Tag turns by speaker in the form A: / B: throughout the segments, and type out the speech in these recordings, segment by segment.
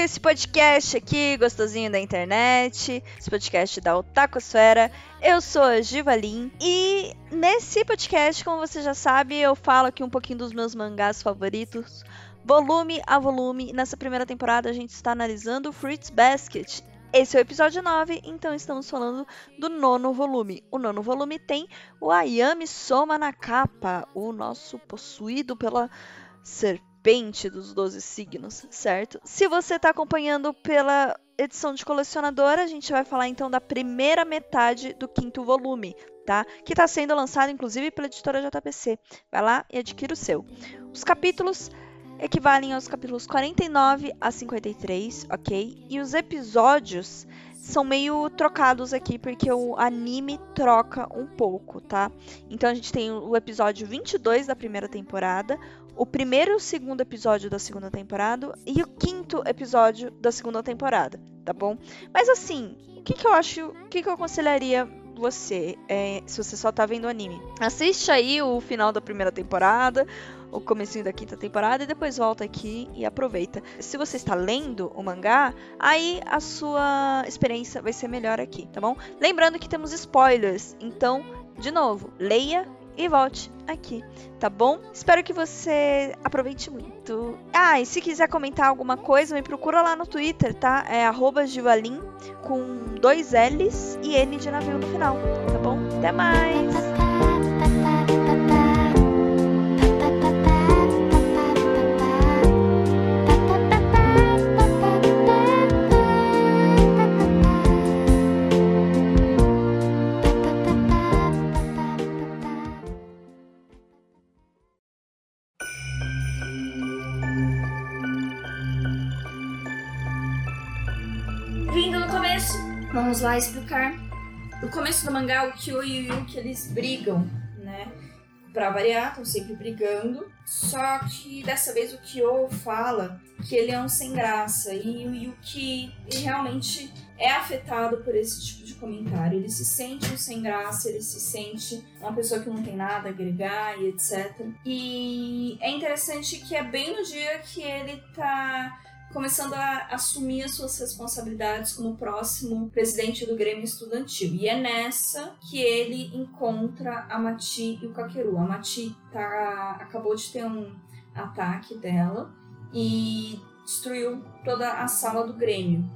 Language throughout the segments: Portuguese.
A: esse podcast aqui, gostosinho da internet, esse podcast da Otakosfera. Eu sou a Givalin e nesse podcast, como você já sabe, eu falo aqui um pouquinho dos meus mangás favoritos, volume a volume. Nessa primeira temporada a gente está analisando Fruits Basket. Esse é o episódio 9, então estamos falando do nono volume. O nono volume tem o Ayami Soma na capa, o nosso possuído pela serpente dos 12 signos, certo? Se você está acompanhando pela edição de colecionadora, a gente vai falar então da primeira metade do quinto volume, tá? Que está sendo lançado inclusive pela editora JPC. Vai lá e adquira o seu. Os capítulos equivalem aos capítulos 49 a 53, ok? E os episódios são meio trocados aqui porque o anime troca um pouco, tá? Então a gente tem o episódio 22 da primeira temporada, o primeiro e o segundo episódio da segunda temporada e o quinto episódio da segunda temporada, tá bom? Mas assim, o que, que eu acho, o que, que eu aconselharia você, é, se você só tá vendo anime? Assiste aí o final da primeira temporada, o comecinho da quinta temporada e depois volta aqui e aproveita. Se você está lendo o mangá, aí a sua experiência vai ser melhor aqui, tá bom? Lembrando que temos spoilers, então, de novo, leia e volte aqui, tá bom? Espero que você aproveite muito. Ah, e se quiser comentar alguma coisa, me procura lá no Twitter, tá? É arroba com dois L's e N de navio no final, tá bom? Até mais!
B: Vamos lá explicar. No começo do mangá, o Kyo e o Yuki eles brigam, né? Pra variar, estão sempre brigando. Só que dessa vez o Kyo fala que ele é um sem graça e o Yuki realmente é afetado por esse tipo de comentário. Ele se sente um sem graça, ele se sente uma pessoa que não tem nada a agregar e etc. E é interessante que é bem no dia que ele tá começando a assumir as suas responsabilidades como próximo presidente do Grêmio Estudantil. E é nessa que ele encontra a Mati e o Kakeru. A Mati tá, acabou de ter um ataque dela e destruiu toda a sala do Grêmio.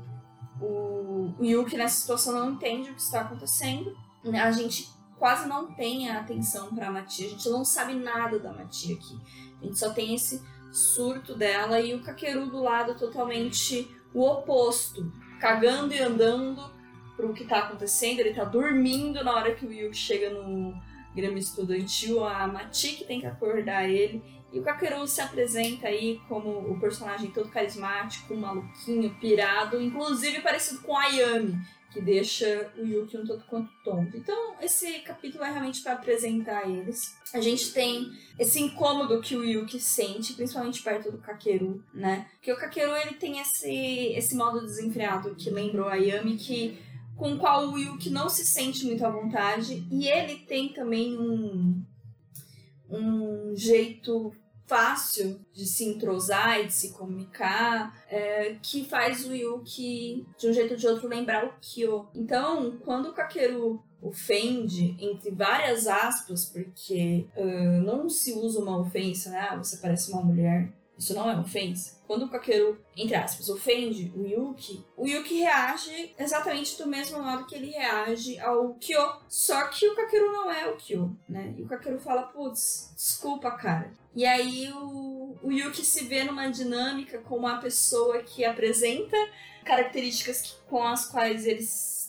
B: O, Yuki nessa situação não entende o que está acontecendo. A gente quase não tem a atenção para a Mati, a gente não sabe nada da Mati aqui. A gente só tem esse surto dela e o Kakeru do lado totalmente o oposto, cagando e andando pro que tá acontecendo. Ele tá dormindo na hora que o Yu chega no Grêmio Estudantil, a Mati que tem que acordar ele. E o Kakeru se apresenta aí como o personagem todo carismático, maluquinho, pirado, inclusive parecido com Ayami, que deixa o Yuki um tanto quanto tonto. Então, esse capítulo é realmente para apresentar eles. A gente tem esse incômodo que o Yuki sente, principalmente perto do Kakeru, né? Porque o Kakeru, ele tem esse, esse modo desenfreado que lembrou a Yami, que com o qual o Yuki não se sente muito à vontade. E ele tem também um, um jeito fácil de se entrosar e de se comunicar, é, que faz o Yuki, de um jeito ou de outro, lembrar o Kyo. Então, quando o Kakeru ofende, entre várias aspas, porque uh, não se usa uma ofensa, né? Ah, você parece uma mulher. Isso não é ofensa. Quando o Kakeru, entre aspas, ofende o Yuki, o Yuki reage exatamente do mesmo modo que ele reage ao Kyo. Só que o Kakeru não é o Kyo, né? E o Kakeru fala, putz, desculpa, cara. E aí o, o Yuki se vê numa dinâmica com uma pessoa que apresenta características que, com as quais ele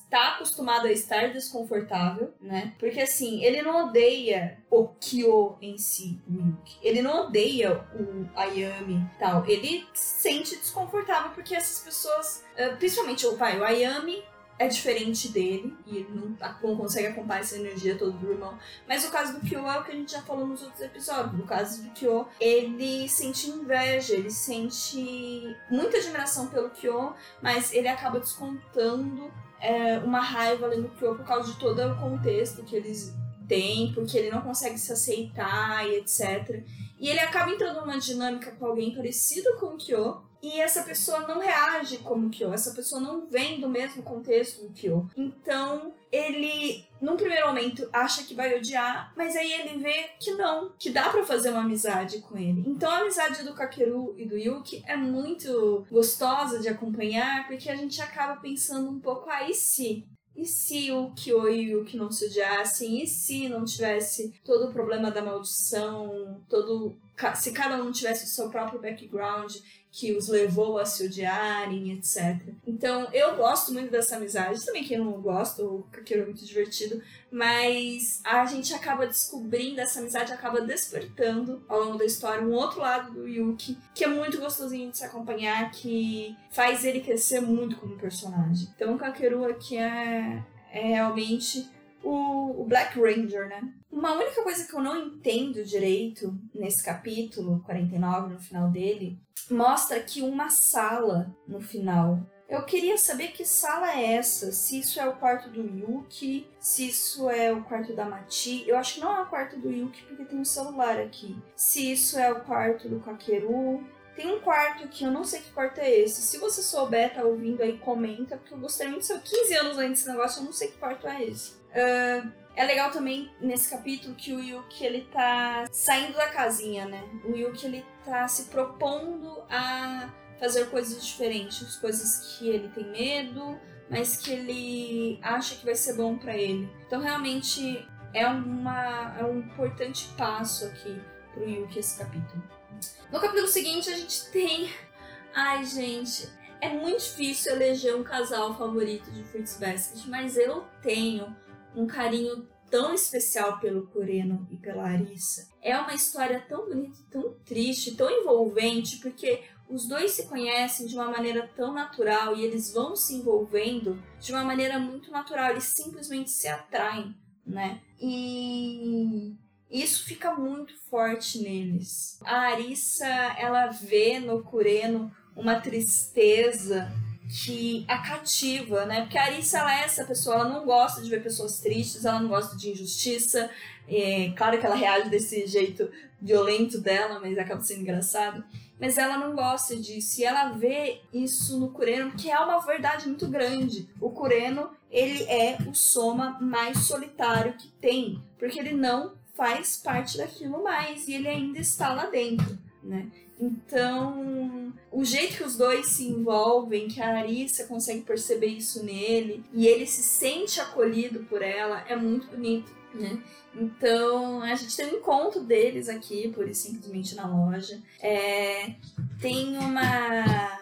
B: está acostumado a estar desconfortável, né? Porque assim, ele não odeia o Kyo em si, o. Ele não odeia o Ayami tal. Ele se sente desconfortável porque essas pessoas, eh, principalmente o vai, o Ayami é diferente dele e ele não, não consegue acompanhar essa energia toda do irmão. Mas o caso do Kyo é o que a gente já falou nos outros episódios. No caso do Kyo, ele sente inveja, ele sente muita admiração pelo Kyo, mas ele acaba descontando é, uma raiva ali no Kyo por causa de todo o contexto que eles têm, porque ele não consegue se aceitar e etc. E ele acaba entrando numa dinâmica com alguém parecido com o Kyo, e essa pessoa não reage como Kyo, essa pessoa não vem do mesmo contexto do Kyo. Então, ele, num primeiro momento, acha que vai odiar, mas aí ele vê que não, que dá para fazer uma amizade com ele. Então, a amizade do Kakeru e do Yuki é muito gostosa de acompanhar, porque a gente acaba pensando um pouco, aí ah, se e se o Kyo e o Yuki não se odiassem? E se não tivesse todo o problema da maldição? Todo, se cada um tivesse o seu próprio background que os levou a se odiarem, etc. Então, eu gosto muito dessa amizade. Também quem não gosta, o Kakeru é muito divertido. Mas a gente acaba descobrindo, essa amizade acaba despertando ao longo da história um outro lado do Yuki, que é muito gostosinho de se acompanhar, que faz ele crescer muito como personagem. Então, o Kakeru aqui é, é realmente o, o Black Ranger, né? Uma única coisa que eu não entendo direito nesse capítulo 49, no final dele, mostra aqui uma sala no final. Eu queria saber que sala é essa, se isso é o quarto do Yuki, se isso é o quarto da Mati. Eu acho que não é o quarto do Yuki porque tem um celular aqui. Se isso é o quarto do Kakeru. Tem um quarto que eu não sei que quarto é esse. Se você souber, tá ouvindo aí, comenta, porque eu gostaria muito de saber. 15 anos antes desse negócio, eu não sei que quarto é esse. Uh, é legal também nesse capítulo que o Yuki ele tá saindo da casinha, né? O Yuki ele tá se propondo a fazer coisas diferentes, coisas que ele tem medo, mas que ele acha que vai ser bom para ele. Então realmente é, uma, é um importante passo aqui pro Yuki esse capítulo. No capítulo seguinte a gente tem. Ai, gente, é muito difícil eleger um casal favorito de Fruits Basket, mas eu tenho um carinho tão especial pelo Kureno e pela Arissa. É uma história tão bonita, tão triste, tão envolvente, porque os dois se conhecem de uma maneira tão natural e eles vão se envolvendo de uma maneira muito natural, eles simplesmente se atraem, né? E isso fica muito forte neles. A Arissa, ela vê no Kureno uma tristeza que a cativa, né? Porque a Arissa, ela é essa pessoa, ela não gosta de ver pessoas tristes, ela não gosta de injustiça. É, claro que ela reage desse jeito violento dela, mas acaba sendo engraçado. Mas ela não gosta disso. E ela vê isso no Kureno, que é uma verdade muito grande. O Kureno, ele é o soma mais solitário que tem. Porque ele não faz parte daquilo mais. E ele ainda está lá dentro, né? Então, o jeito que os dois se envolvem, que a Arissa consegue perceber isso nele, e ele se sente acolhido por ela, é muito bonito, né? Então, a gente tem um encontro deles aqui, por simplesmente na loja. É, tem uma,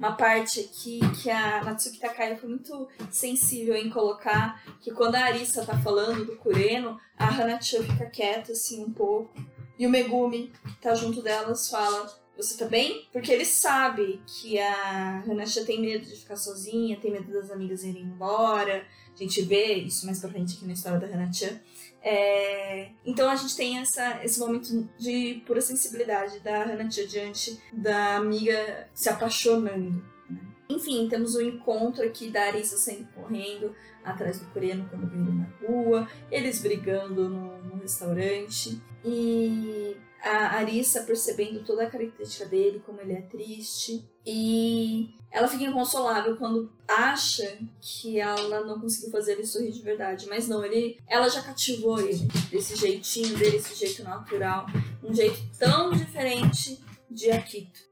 B: uma parte aqui que a Natsuki Takai foi muito sensível em colocar, que quando a Arissa tá falando do Kureno, a Hanacho fica quieta, assim, um pouco e o Megumi, que tá junto delas, fala: Você tá bem? Porque ele sabe que a Hanasha tem medo de ficar sozinha, tem medo das amigas irem embora. A gente vê isso mais pra frente aqui na história da Hanasha. É... Então a gente tem essa, esse momento de pura sensibilidade da Hanasha diante da amiga se apaixonando. Né? Enfim, temos o um encontro aqui da Arisa saindo correndo atrás do coreano quando ele na rua, eles brigando no, no restaurante. E a Arissa percebendo toda a característica dele, como ele é triste. E ela fica inconsolável quando acha que ela não conseguiu fazer ele sorrir de verdade. Mas não, ele, ela já cativou ele. Desse jeitinho dele, esse jeito natural. Um jeito tão diferente de Akito.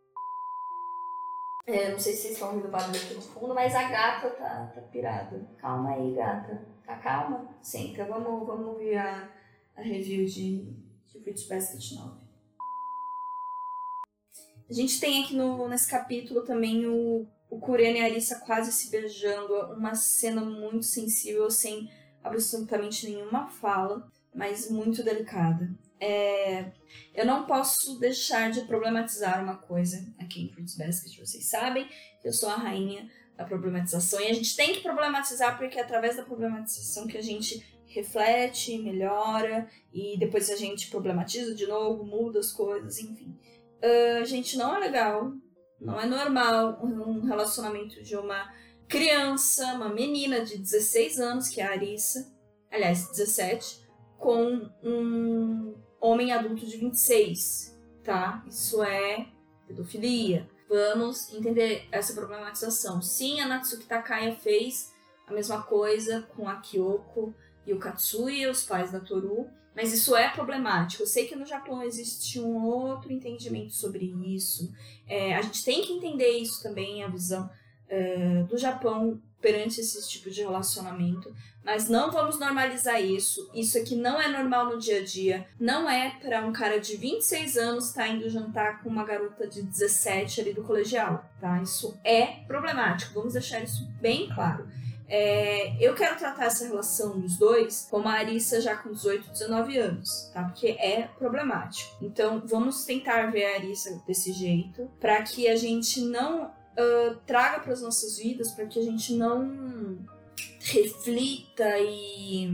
B: É, não sei se vocês estão ouvindo barulho aqui no fundo, mas a gata tá, tá pirada. Calma aí, gata. Tá calma? Senta, vamos, vamos ver a, a review de que Fruits Basket 9. A gente tem aqui no, nesse capítulo também o, o Kureno e a Arissa quase se beijando, uma cena muito sensível, sem absolutamente nenhuma fala, mas muito delicada. É, eu não posso deixar de problematizar uma coisa aqui em Fruits Basket, vocês sabem que eu sou a rainha da problematização e a gente tem que problematizar porque é através da problematização que a gente reflete, melhora e depois a gente problematiza de novo, muda as coisas, enfim. Uh, gente, não é legal, não é normal um relacionamento de uma criança, uma menina de 16 anos, que é a Arissa, aliás, 17, com um homem adulto de 26, tá? Isso é pedofilia. Vamos entender essa problematização. Sim, a Natsuki Takaya fez a mesma coisa com a Kyoko e o Katsuya, os pais da Toru, mas isso é problemático. Eu sei que no Japão existe um outro entendimento sobre isso. É, a gente tem que entender isso também, a visão é, do Japão perante esse tipo de relacionamento, mas não vamos normalizar isso. Isso aqui não é normal no dia a dia. Não é para um cara de 26 anos estar tá indo jantar com uma garota de 17 ali do colegial, tá? Isso é problemático. Vamos deixar isso bem claro. É, eu quero tratar essa relação dos dois como a Arissa já com 18, 19 anos, tá? Porque é problemático. Então, vamos tentar ver a Arissa desse jeito, para que a gente não uh, traga para as nossas vidas, para que a gente não reflita e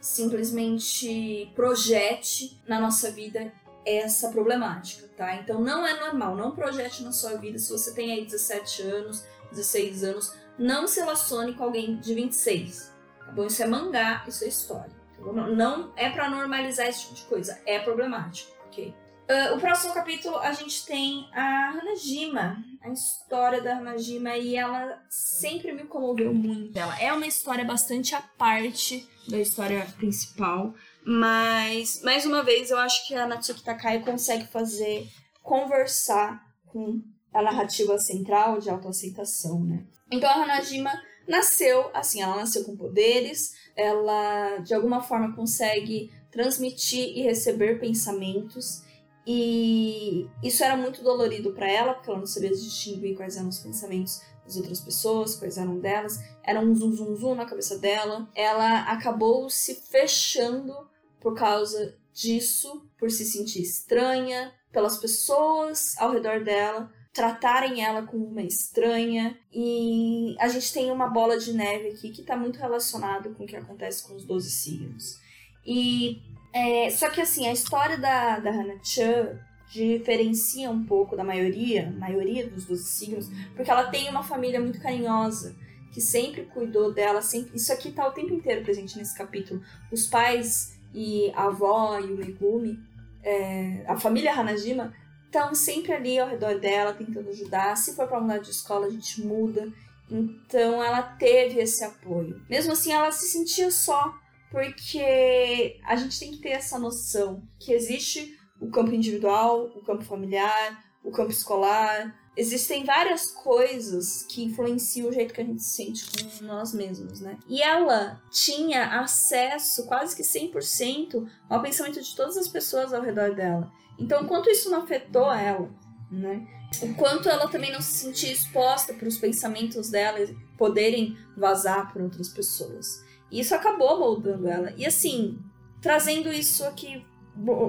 B: simplesmente projete na nossa vida essa problemática, tá? Então não é normal, não projete na sua vida se você tem aí 17 anos, 16 anos, não se relacione com alguém de 26, tá bom? Isso é mangá, isso é história. Tá não é para normalizar esse tipo de coisa, é problemático, ok? Uh, o próximo capítulo a gente tem a Hanajima, a história da Hanajima, e ela sempre me comoveu muito. Ela é uma história bastante à parte da história principal, mas mais uma vez eu acho que a Natsuki Takai consegue fazer conversar com a narrativa central de autoaceitação, né? Então a Hanajima nasceu assim, ela nasceu com poderes, ela de alguma forma consegue transmitir e receber pensamentos e isso era muito dolorido para ela, porque ela não sabia distinguir quais eram os pensamentos das outras pessoas, quais eram delas. Era um zum zum zum na cabeça dela. Ela acabou se fechando por causa disso, por se sentir estranha, pelas pessoas ao redor dela tratarem ela como uma estranha. E a gente tem uma bola de neve aqui que está muito relacionado com o que acontece com os 12 signos. E é, só que assim, a história da, da Hannah Chan diferencia um pouco da maioria, maioria dos 12 signos, porque ela tem uma família muito carinhosa, que sempre cuidou dela, sempre. Isso aqui tá o tempo inteiro presente nesse capítulo. Os pais e a avó e o Megumi, é, a família Hanajima, estão sempre ali ao redor dela, tentando ajudar. Se for para mudar de escola, a gente muda. Então ela teve esse apoio. Mesmo assim, ela se sentia só porque a gente tem que ter essa noção que existe o campo individual, o campo familiar, o campo escolar. Existem várias coisas que influenciam o jeito que a gente se sente com nós mesmos, né? E ela tinha acesso quase que 100% ao pensamento de todas as pessoas ao redor dela. Então, quanto isso não afetou ela, né? O quanto ela também não se sentia exposta para os pensamentos dela poderem vazar para outras pessoas. E isso acabou moldando ela. E assim, trazendo isso aqui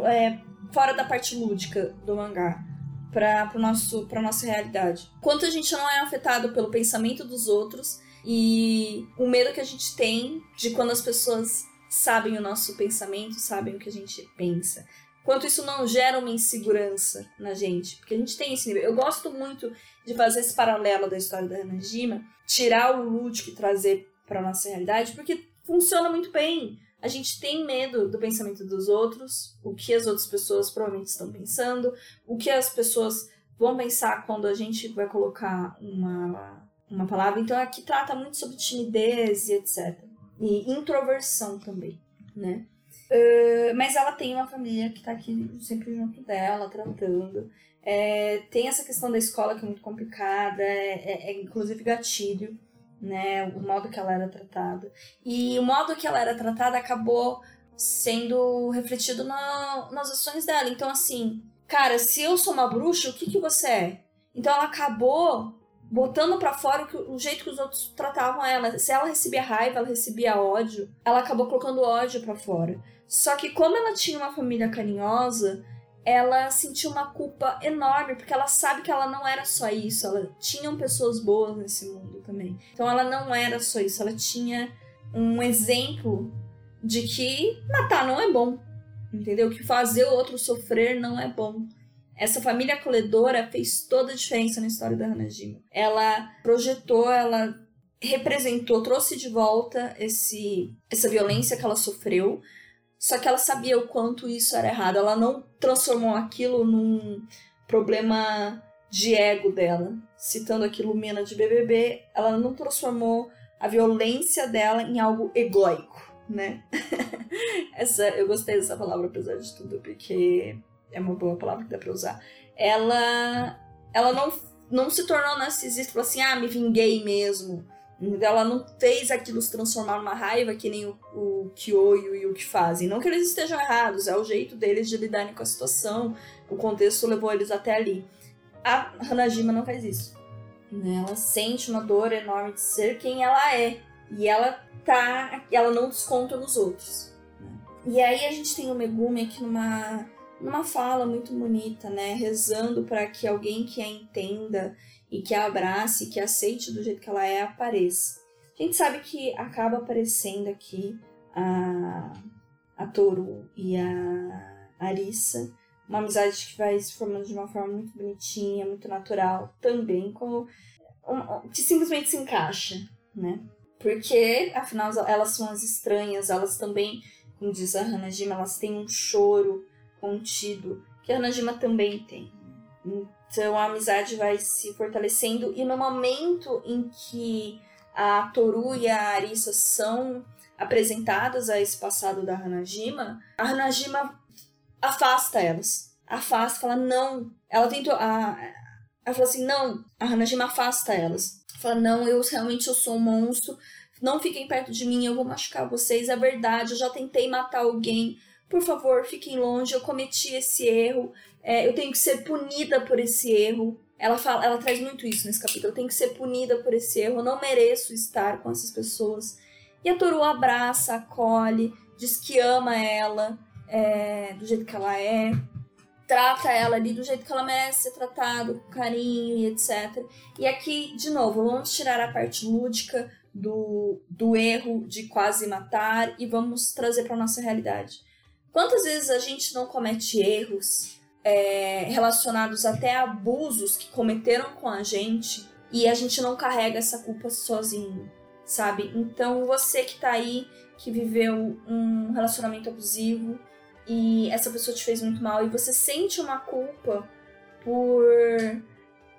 B: é, fora da parte lúdica do mangá para nosso para nossa realidade. Quanto a gente não é afetado pelo pensamento dos outros e o medo que a gente tem de quando as pessoas sabem o nosso pensamento, sabem o que a gente pensa. Quanto isso não gera uma insegurança na gente, porque a gente tem esse nível. Eu gosto muito de fazer esse paralelo da história da Hanajima, tirar o lúdico e trazer para nossa realidade, porque funciona muito bem. A gente tem medo do pensamento dos outros, o que as outras pessoas provavelmente estão pensando, o que as pessoas vão pensar quando a gente vai colocar uma, uma palavra. Então aqui trata muito sobre timidez e etc. E introversão também, né? Uh, mas ela tem uma família que está aqui sempre junto dela, tratando. É, tem essa questão da escola que é muito complicada, é, é, é inclusive gatilho né? O modo que ela era tratada. E o modo que ela era tratada acabou sendo refletido na, nas ações dela. Então, assim, cara, se eu sou uma bruxa, o que, que você é? Então ela acabou botando para fora o, o, jeito que os outros tratavam ela. Se ela recebia raiva, ela recebia ódio, ela acabou colocando ódio para fora. Só que como ela tinha uma família carinhosa, ela sentiu uma culpa enorme, porque ela sabe que ela não era só isso, ela tinham pessoas boas nesse mundo também. Então ela não era só isso, ela tinha um exemplo de que matar não é bom, entendeu? Que fazer o outro sofrer não é bom. Essa família acolhedora fez toda a diferença na história da Hanajima. Ela projetou, ela representou, trouxe de volta esse, essa violência que ela sofreu, só que ela sabia o quanto isso era errado. Ela não transformou aquilo num problema de ego dela, citando aqui Lumena de BBB, ela não transformou a violência dela em algo egóico, né? Essa, eu gostei dessa palavra, apesar de tudo, porque é uma boa palavra que dá pra usar. Ela, ela não, não se tornou narcisista, falou assim, ah, me vinguei mesmo. Ela não fez aquilo se transformar numa raiva que nem o, o Kyo e o Yuki fazem. Não que eles estejam errados, é o jeito deles de lidarem com a situação, o contexto levou eles até ali. A Hanajima não faz isso. Né? Ela sente uma dor enorme de ser quem ela é. E ela tá. Ela não desconta nos outros. E aí a gente tem o Megumi aqui numa, numa fala muito bonita, né? Rezando para que alguém que a entenda e que a abrace, que aceite do jeito que ela é, apareça. A gente sabe que acaba aparecendo aqui a, a Toru e a Arissa uma amizade que vai se formando de uma forma muito bonitinha, muito natural, também como que simplesmente se encaixa, né? Porque, afinal, elas são as estranhas, elas também, como diz a Hanajima, elas têm um choro contido, que a Hanajima também tem. Então a amizade vai se fortalecendo e no momento em que a Toru e a Arisa são apresentadas a esse passado da Hanajima, a Hanajima afasta elas. Afasta, fala não. Ela tentou. A, ela fala assim: não. A Hanajima afasta elas. Fala: não, eu realmente eu sou um monstro. Não fiquem perto de mim, eu vou machucar vocês. É verdade, eu já tentei matar alguém. Por favor, fiquem longe. Eu cometi esse erro. É, eu tenho que ser punida por esse erro. Ela fala, ela traz muito isso nesse capítulo. Eu tenho que ser punida por esse erro. Eu não mereço estar com essas pessoas. E a Toru abraça, acolhe, diz que ama ela é, do jeito que ela é, trata ela ali do jeito que ela merece ser tratado, com carinho e etc. E aqui, de novo, vamos tirar a parte lúdica do, do erro de quase matar e vamos trazer para nossa realidade. Quantas vezes a gente não comete erros é, relacionados até a abusos que cometeram com a gente e a gente não carrega essa culpa sozinho, sabe? Então você que tá aí, que viveu um relacionamento abusivo, e essa pessoa te fez muito mal e você sente uma culpa por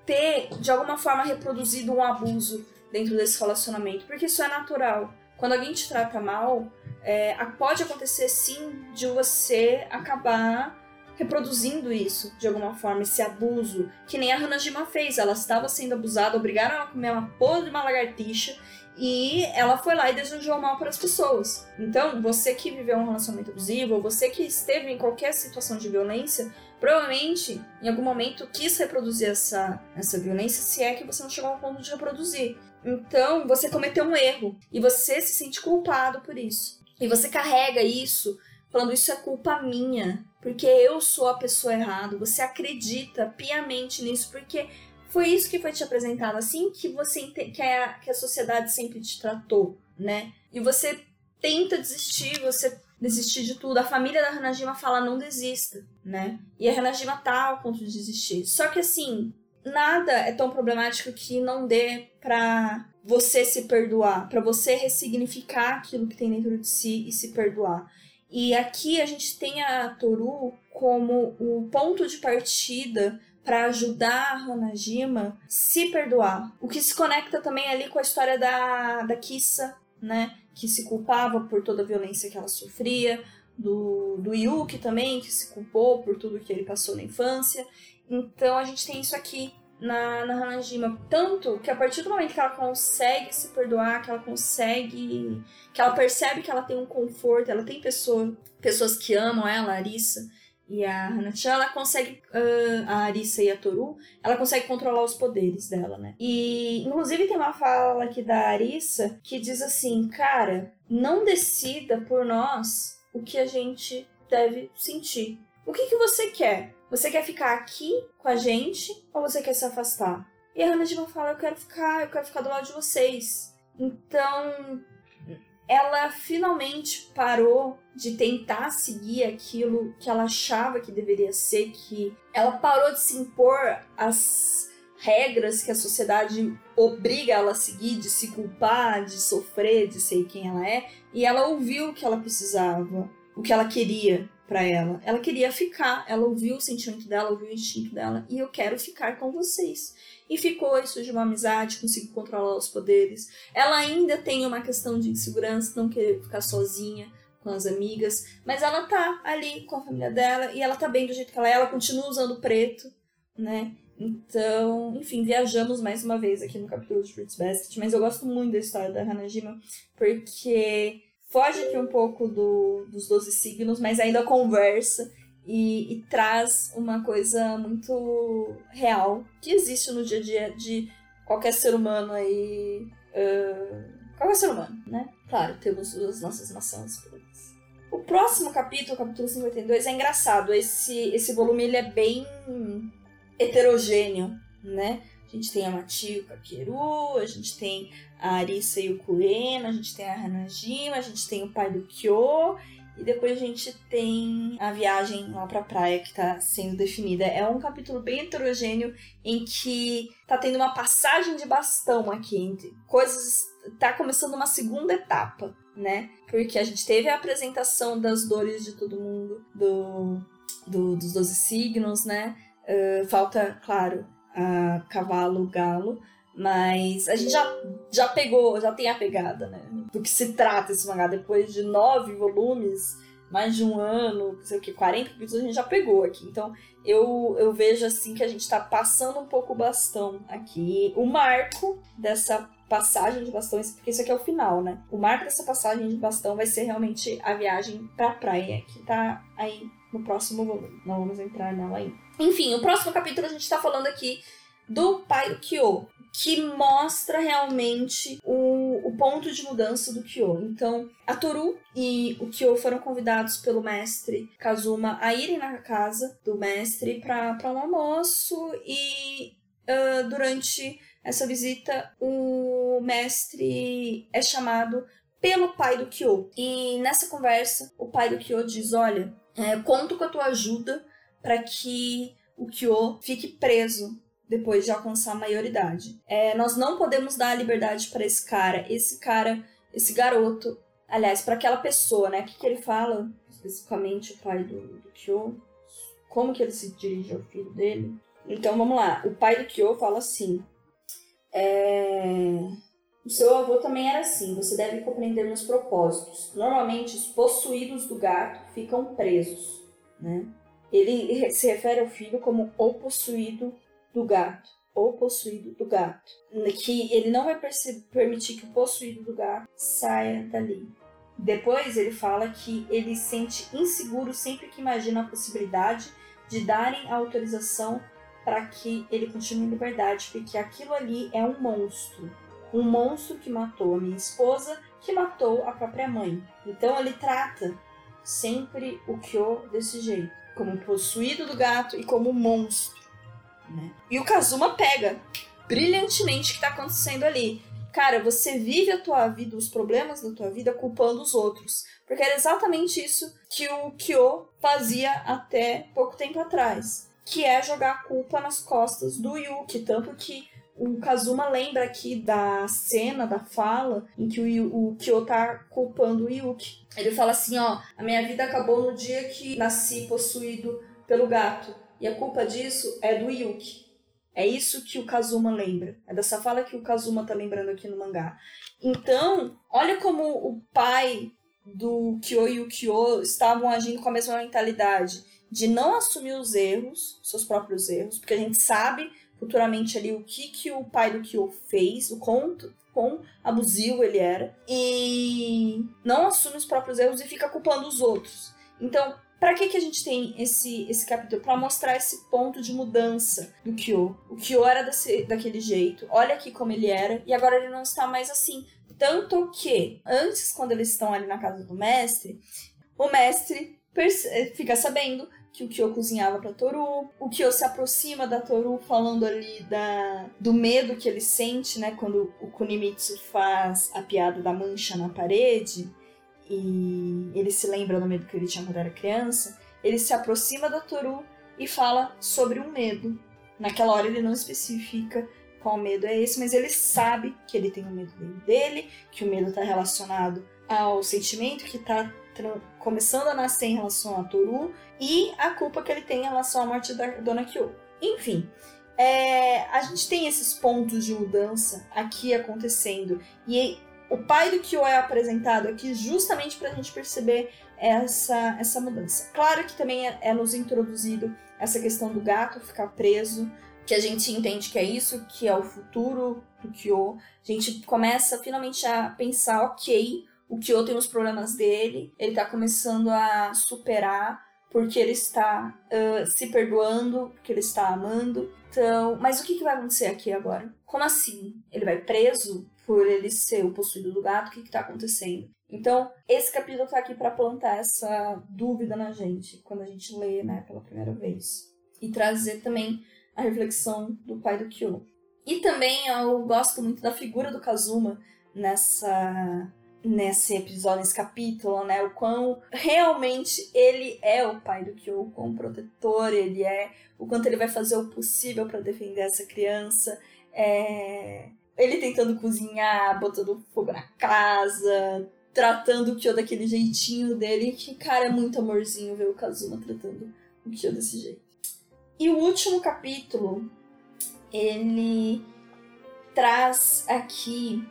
B: ter de alguma forma reproduzido um abuso dentro desse relacionamento, porque isso é natural. Quando alguém te trata mal, é, pode acontecer sim de você acabar reproduzindo isso de alguma forma, esse abuso, que nem a Hanajima fez. Ela estava sendo abusada, obrigaram ela a comer uma porra de uma lagartixa e ela foi lá e desejou mal para as pessoas. Então, você que viveu um relacionamento abusivo, ou você que esteve em qualquer situação de violência, provavelmente em algum momento quis reproduzir essa, essa violência, se é que você não chegou ao ponto de reproduzir. Então, você cometeu um erro e você se sente culpado por isso. E você carrega isso, falando isso é culpa minha, porque eu sou a pessoa errada. Você acredita piamente nisso, porque foi isso que foi te apresentado, assim que você que a, que a sociedade sempre te tratou, né? E você tenta desistir, você desistir de tudo. A família da Hanajima fala não desista, né? E a Hanajima tá ao ponto de desistir. Só que assim, nada é tão problemático que não dê pra você se perdoar, para você ressignificar aquilo que tem dentro de si e se perdoar. E aqui a gente tem a Toru como o ponto de partida para ajudar a Hanajima se perdoar. O que se conecta também ali com a história da, da Kissa, né? Que se culpava por toda a violência que ela sofria, do, do Yuki também, que se culpou por tudo que ele passou na infância. Então a gente tem isso aqui na, na Hanajima. Tanto que a partir do momento que ela consegue se perdoar, que ela consegue. que ela percebe que ela tem um conforto, ela tem pessoa, pessoas que amam ela, a Arissa e a Hanachan, ela consegue, uh, a Arissa e a Toru, ela consegue controlar os poderes dela, né? E, inclusive, tem uma fala aqui da Arissa que diz assim, cara, não decida por nós o que a gente deve sentir. O que, que você quer? Você quer ficar aqui com a gente ou você quer se afastar? E a Hanajima fala, eu quero ficar, eu quero ficar do lado de vocês. Então, ela finalmente parou de tentar seguir aquilo que ela achava que deveria ser, que ela parou de se impor as regras que a sociedade obriga ela a seguir, de se culpar, de sofrer, de ser quem ela é, e ela ouviu o que ela precisava, o que ela queria para ela. Ela queria ficar, ela ouviu o sentimento dela, ouviu o instinto dela, e eu quero ficar com vocês. E ficou isso de uma amizade, consigo controlar os poderes. Ela ainda tem uma questão de insegurança, não querer ficar sozinha com as amigas, mas ela tá ali com a família dela e ela tá bem do jeito que ela é, ela continua usando preto, né? Então, enfim, viajamos mais uma vez aqui no capítulo de Fruits Basket, mas eu gosto muito da história da Hanajima, porque foge aqui um pouco do, dos 12 signos, mas ainda conversa e, e, traz uma coisa muito real que existe no dia a dia de qualquer ser humano aí. Uh, qualquer ser humano, né? Claro, temos as nossas maçãs O próximo capítulo, capítulo 52, é engraçado. Esse, esse volume ele é bem heterogêneo, né? A gente tem a Matio Kakeru, a gente tem a Arisa e o Kuena, a gente tem a Hanajima, a gente tem o pai do Kyo, e depois a gente tem a viagem lá pra praia que tá sendo definida. É um capítulo bem heterogêneo em que tá tendo uma passagem de bastão aqui entre coisas. Tá começando uma segunda etapa, né? Porque a gente teve a apresentação das dores de todo mundo, do, do dos 12 signos, né? Uh, falta, claro, a cavalo, galo, mas a gente já, já pegou, já tem a pegada, né? Do que se trata esse mangá. Depois de nove volumes, mais de um ano, sei o que, 40 capítulos, a gente já pegou aqui. Então eu, eu vejo assim que a gente tá passando um pouco o bastão aqui. O marco dessa passagem de bastões, porque isso aqui é o final, né? O marco dessa passagem de bastão vai ser realmente a viagem pra praia, que tá aí no próximo volume. Não vamos entrar nela ainda. Enfim, o próximo capítulo a gente tá falando aqui do pai do Kyo, que mostra realmente o, o ponto de mudança do Kyo. Então, a Toru e o Kyo foram convidados pelo mestre Kazuma a irem na casa do mestre para um almoço e uh, durante essa visita o mestre é chamado pelo pai do Kyo. E nessa conversa, o pai do Kyo diz: Olha, é, conto com a tua ajuda para que o Kyo fique preso depois de alcançar a maioridade. É, nós não podemos dar a liberdade para esse cara, esse cara, esse garoto, aliás, para aquela pessoa, né? O que, que ele fala, especificamente o pai do, do Kyo, como que ele se dirige ao filho dele. Então vamos lá, o pai do Kyo fala assim: é... O seu avô também era assim, você deve compreender meus propósitos. Normalmente, os possuídos do gato ficam presos, né? Ele se refere ao filho como o possuído do gato ou possuído do gato, que ele não vai permitir que o possuído do gato saia dali. Depois ele fala que ele sente inseguro sempre que imagina a possibilidade de darem autorização para que ele continue em liberdade, porque aquilo ali é um monstro. Um monstro que matou a minha esposa, que matou a própria mãe. Então ele trata sempre o Kyo desse jeito, como possuído do gato e como monstro. Né? E o Kazuma pega brilhantemente o que está acontecendo ali. Cara, você vive a tua vida, os problemas da tua vida, culpando os outros. Porque era exatamente isso que o Kyo fazia até pouco tempo atrás. Que é jogar a culpa nas costas do Yuki. Tanto que o Kazuma lembra aqui da cena, da fala, em que o, o Kyo tá culpando o Yuki. Ele fala assim, ó, a minha vida acabou no dia que nasci possuído pelo gato. E a culpa disso é do Yuki. É isso que o Kazuma lembra. É dessa fala que o Kazuma tá lembrando aqui no mangá. Então, olha como o pai do Kyo e o Kyo estavam agindo com a mesma mentalidade de não assumir os erros, seus próprios erros, porque a gente sabe futuramente ali o que, que o pai do Kyo fez, o quanto quão abusivo ele era, e não assume os próprios erros e fica culpando os outros. Então, para que, que a gente tem esse, esse capítulo? Para mostrar esse ponto de mudança do Kyo. O Kyo era desse, daquele jeito, olha aqui como ele era, e agora ele não está mais assim. Tanto que, antes, quando eles estão ali na casa do mestre, o mestre eh, fica sabendo que o Kyo cozinhava para Toru, o Kyo se aproxima da Toru falando ali da, do medo que ele sente, né, quando o Kunimitsu faz a piada da mancha na parede, e ele se lembra do medo que ele tinha quando era criança, ele se aproxima da Toru e fala sobre um medo. Naquela hora ele não especifica qual medo é esse, mas ele sabe que ele tem o medo dele, que o medo está relacionado ao sentimento que tá começando a nascer em relação a Toru e a culpa que ele tem em relação à morte da Dona Kyo. Enfim, é, a gente tem esses pontos de mudança aqui acontecendo. E o pai do Kyo é apresentado aqui justamente para a gente perceber essa, essa mudança. Claro que também é, é nos introduzido essa questão do gato ficar preso, que a gente entende que é isso, que é o futuro do Kyo. A gente começa finalmente a pensar, ok, o Kyo tem os problemas dele, ele tá começando a superar porque ele está uh, se perdoando, porque ele está amando. Então, mas o que, que vai acontecer aqui agora? Como assim? Ele vai preso por ele ser o possuído do gato? O que, que tá acontecendo? Então, esse capítulo tá aqui para plantar essa dúvida na gente, quando a gente lê, né, pela primeira vez. E trazer também a reflexão do pai do Kyo. E também eu gosto muito da figura do Kazuma nessa nesse episódio, nesse capítulo, né? O quão realmente ele é o pai do Kyo, como protetor ele é, o quanto ele vai fazer o possível para defender essa criança. É... Ele tentando cozinhar, botando fogo na casa, tratando o Kyo daquele jeitinho dele, que, cara, é muito amorzinho ver o Kazuma tratando o Kyo desse jeito. E o último capítulo, ele traz aqui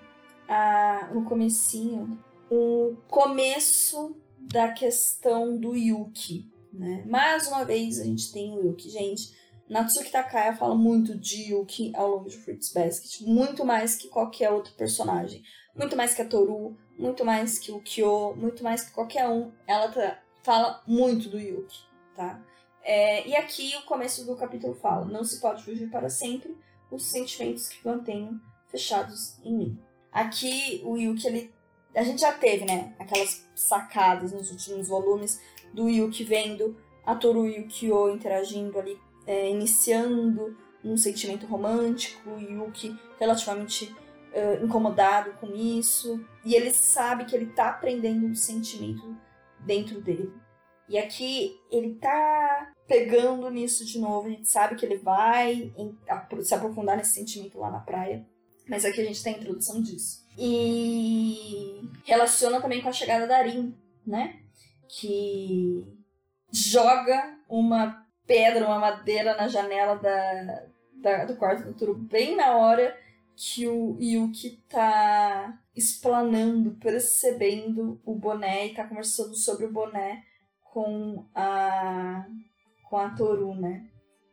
B: a, no comecinho o começo da questão do Yuki, né? Mais uma vez a gente tem o Yuki, gente. Natsuki Takaya fala muito de Yuki ao longo de Fruits Basket, muito mais que qualquer outro personagem, muito mais que a Toru, muito mais que o Kyo, muito mais que qualquer um. Ela tá, fala muito do Yuki, tá? É, e aqui o começo do capítulo fala: não se pode fugir para sempre os sentimentos que mantenho fechados em mim. Aqui o Yuki, ele. A gente já teve, né? Aquelas sacadas nos últimos volumes do Yuki vendo a Toru e o Kyo interagindo ali, é, iniciando um sentimento romântico, o Yuki relativamente uh, incomodado com isso. E ele sabe que ele tá aprendendo um sentimento dentro dele. E aqui ele tá pegando nisso de novo. A gente sabe que ele vai em, a, se aprofundar nesse sentimento lá na praia. Mas aqui a gente tem a introdução disso. E relaciona também com a chegada da Arin, né? Que joga uma pedra, uma madeira na janela da, da do quarto do Turo bem na hora que o Yuki tá explanando, percebendo o boné e tá conversando sobre o boné com a com a Toru, né?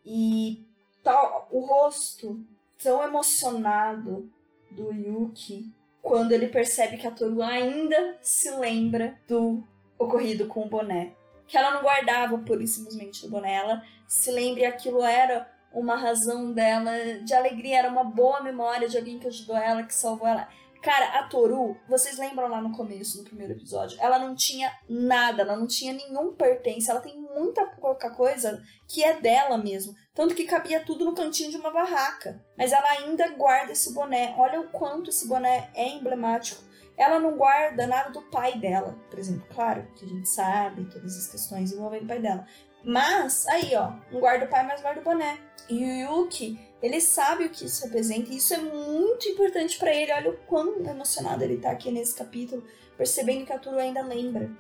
B: E tá o rosto tão emocionado do Yuki quando ele percebe que a Toru ainda se lembra do ocorrido com o boné. Que ela não guardava pura e simplesmente o boné, ela se lembra e aquilo era uma razão dela de alegria, era uma boa memória de alguém que ajudou ela, que salvou ela. Cara, a Toru, vocês lembram lá no começo, no primeiro episódio, ela não tinha nada, ela não tinha nenhum pertence, ela tem muita pouca coisa que é dela mesmo. Tanto que cabia tudo no cantinho de uma barraca. Mas ela ainda guarda esse boné. Olha o quanto esse boné é emblemático. Ela não guarda nada do pai dela, por exemplo. Claro que a gente sabe todas as questões envolvendo o pai dela. Mas, aí, ó, não guarda o pai, mas guarda o boné. E o Yuki, ele sabe o que isso representa, e isso é muito importante para ele. Olha o quão emocionado ele tá aqui nesse capítulo, percebendo que a Turu ainda lembra.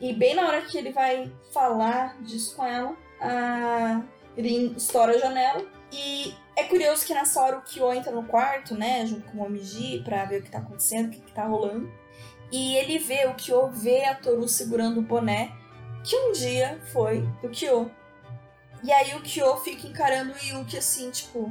B: E bem na hora que ele vai falar disso com ela, a... ele estoura a janela. E é curioso que nessa hora o Kyo entra no quarto, né, junto com o Omiji, pra ver o que tá acontecendo, o que, que tá rolando. E ele vê, o Kyo vê a Toru segurando o boné que um dia foi do Kyo. E aí o Kyo fica encarando o Yuki assim, tipo,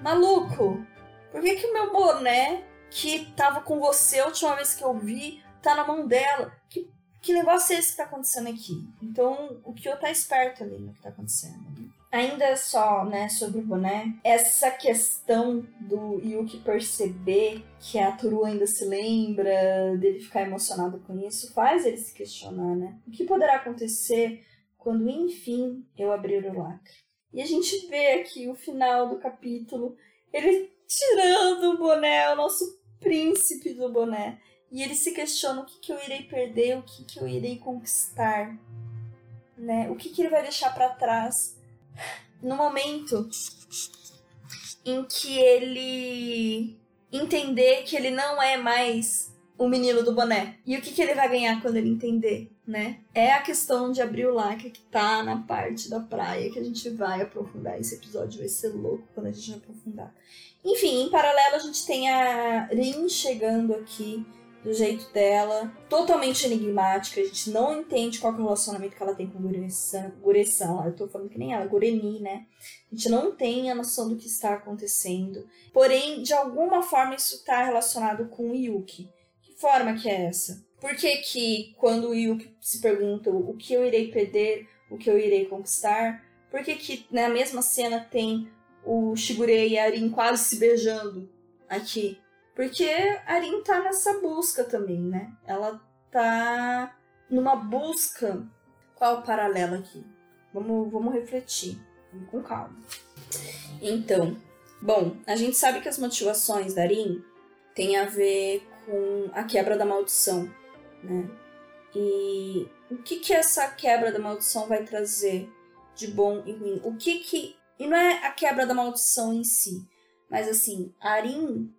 B: maluco, por que, que o meu boné que tava com você a última vez que eu vi tá na mão dela? Que, que negócio é esse que tá acontecendo aqui? Então o Kyo tá esperto ali no que tá acontecendo. Ainda só, né, sobre o boné, essa questão do Yuki perceber que a Toru ainda se lembra, dele ficar emocionado com isso, faz ele se questionar, né? O que poderá acontecer quando enfim eu abrir o lacre. E a gente vê aqui o final do capítulo, ele tirando o boné, o nosso príncipe do boné. E ele se questiona o que, que eu irei perder, o que, que eu irei conquistar, né? O que, que ele vai deixar para trás no momento em que ele entender que ele não é mais o menino do boné. E o que, que ele vai ganhar quando ele entender, né? É a questão de abrir o lacre que tá na parte da praia que a gente vai aprofundar. Esse episódio vai ser louco quando a gente aprofundar. Enfim, em paralelo a gente tem a Rin chegando aqui do jeito dela, totalmente enigmática, a gente não entende qual é o relacionamento que ela tem com o Guresan, eu tô falando que nem ela, Gureni, né? A gente não tem a noção do que está acontecendo, porém, de alguma forma isso está relacionado com o Yuki. Que forma que é essa? Por que que quando o Yuki se pergunta o que eu irei perder, o que eu irei conquistar, por que que na mesma cena tem o Shigure e a Arin quase se beijando aqui? Porque a Arin tá nessa busca também, né? Ela tá numa busca. Qual o paralelo aqui? Vamos, vamos refletir. Vamos com calma. Então, bom, a gente sabe que as motivações da Arin têm a ver com a quebra da maldição, né? E o que que essa quebra da maldição vai trazer de bom e ruim? O que que... E não é a quebra da maldição em si, mas assim, Arin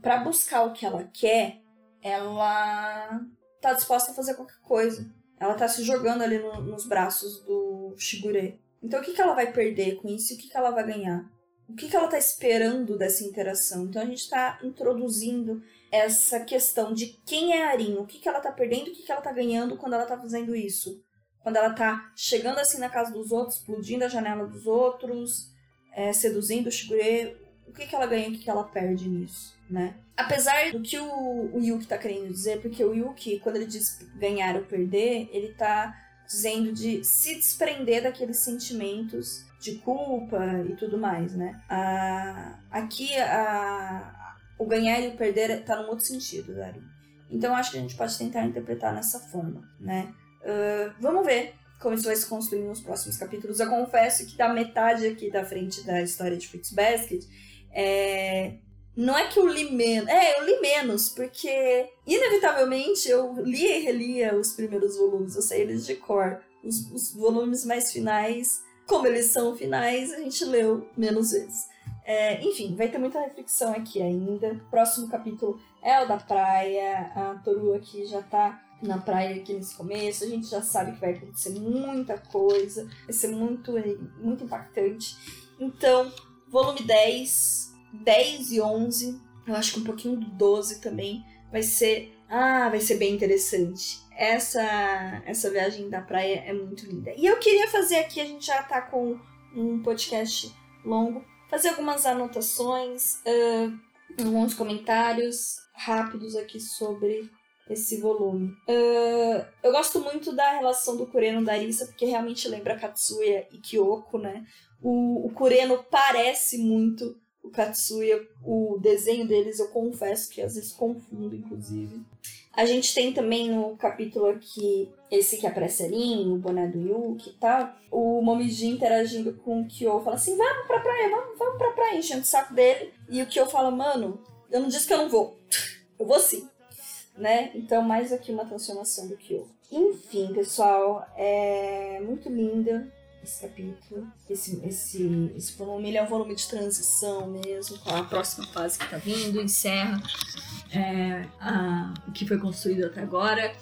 B: para buscar o que ela quer, ela tá disposta a fazer qualquer coisa. Ela tá se jogando ali no, nos braços do Shigure. Então o que, que ela vai perder com isso e o que, que ela vai ganhar? O que, que ela tá esperando dessa interação? Então a gente tá introduzindo essa questão de quem é a Arin, o que, que ela tá perdendo e o que, que ela tá ganhando quando ela tá fazendo isso. Quando ela tá chegando assim na casa dos outros, explodindo a janela dos outros, é, seduzindo o Shigure, o que, que ela ganha e o que, que ela perde nisso? né? Apesar do que o, o Yuki tá querendo dizer, porque o Yuki, quando ele diz ganhar ou perder, ele tá dizendo de se desprender daqueles sentimentos de culpa e tudo mais, né? Aqui o ganhar e o perder tá num outro sentido, Dari. Então acho que a gente pode tentar interpretar nessa forma, né? Uh, vamos ver como isso vai se construir nos próximos capítulos. Eu confesso que da metade aqui da frente da história de Fruits Basket, é, não é que eu li menos. É, eu li menos, porque inevitavelmente eu lia e relia os primeiros volumes, eu sei eles de cor. Os, os volumes mais finais, como eles são finais, a gente leu menos vezes. É, enfim, vai ter muita reflexão aqui ainda. Próximo capítulo é o da praia. A Toru aqui já tá na praia aqui nesse começo. A gente já sabe que vai acontecer muita coisa. Vai ser muito, muito impactante. Então, volume 10 10 e 11, eu acho que um pouquinho do 12 também, vai ser. Ah, vai ser bem interessante. Essa, essa viagem da praia é muito linda. E eu queria fazer aqui, a gente já tá com um podcast longo, fazer algumas anotações, uh, alguns comentários rápidos aqui sobre esse volume. Uh, eu gosto muito da relação do Kureno da Arisa, porque realmente lembra Katsuya e Kyoko, né? O, o Kureno parece muito o Katsuya, o desenho deles, eu confesso que às vezes confundo, inclusive. A gente tem também no capítulo aqui, esse que aparece ali, o boné do Yuki e tal, o Momiji interagindo com o Kyo, fala assim, vamos pra praia, vamos, vamos pra praia, enchendo o saco dele. E o Kyo fala, mano, eu não disse que eu não vou, eu vou sim. Né? Então, mais aqui uma transformação do Kyo. Enfim, pessoal, é muito linda esse capítulo. Esse, esse, esse volume ele é um volume de transição mesmo, com a próxima fase que tá vindo, encerra é, a, o que foi construído até agora.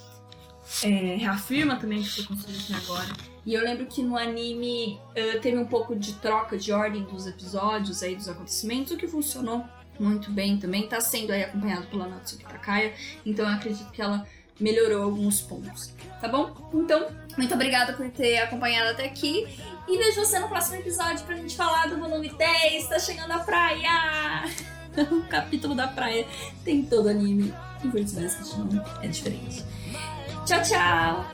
B: É, reafirma também o que foi construído até agora. E eu lembro que no anime uh, teve um pouco de troca de ordem dos episódios aí, dos acontecimentos, o que funcionou muito bem também. Tá sendo aí acompanhado pela Natsuki Takaya, então eu acredito que ela melhorou alguns pontos, tá bom? Então, muito obrigada por ter acompanhado até aqui e vejo você no próximo episódio pra gente falar do volume 10, tá chegando a praia! o capítulo da praia tem todo anime e Fruits Basket não é diferente. Tchau, tchau!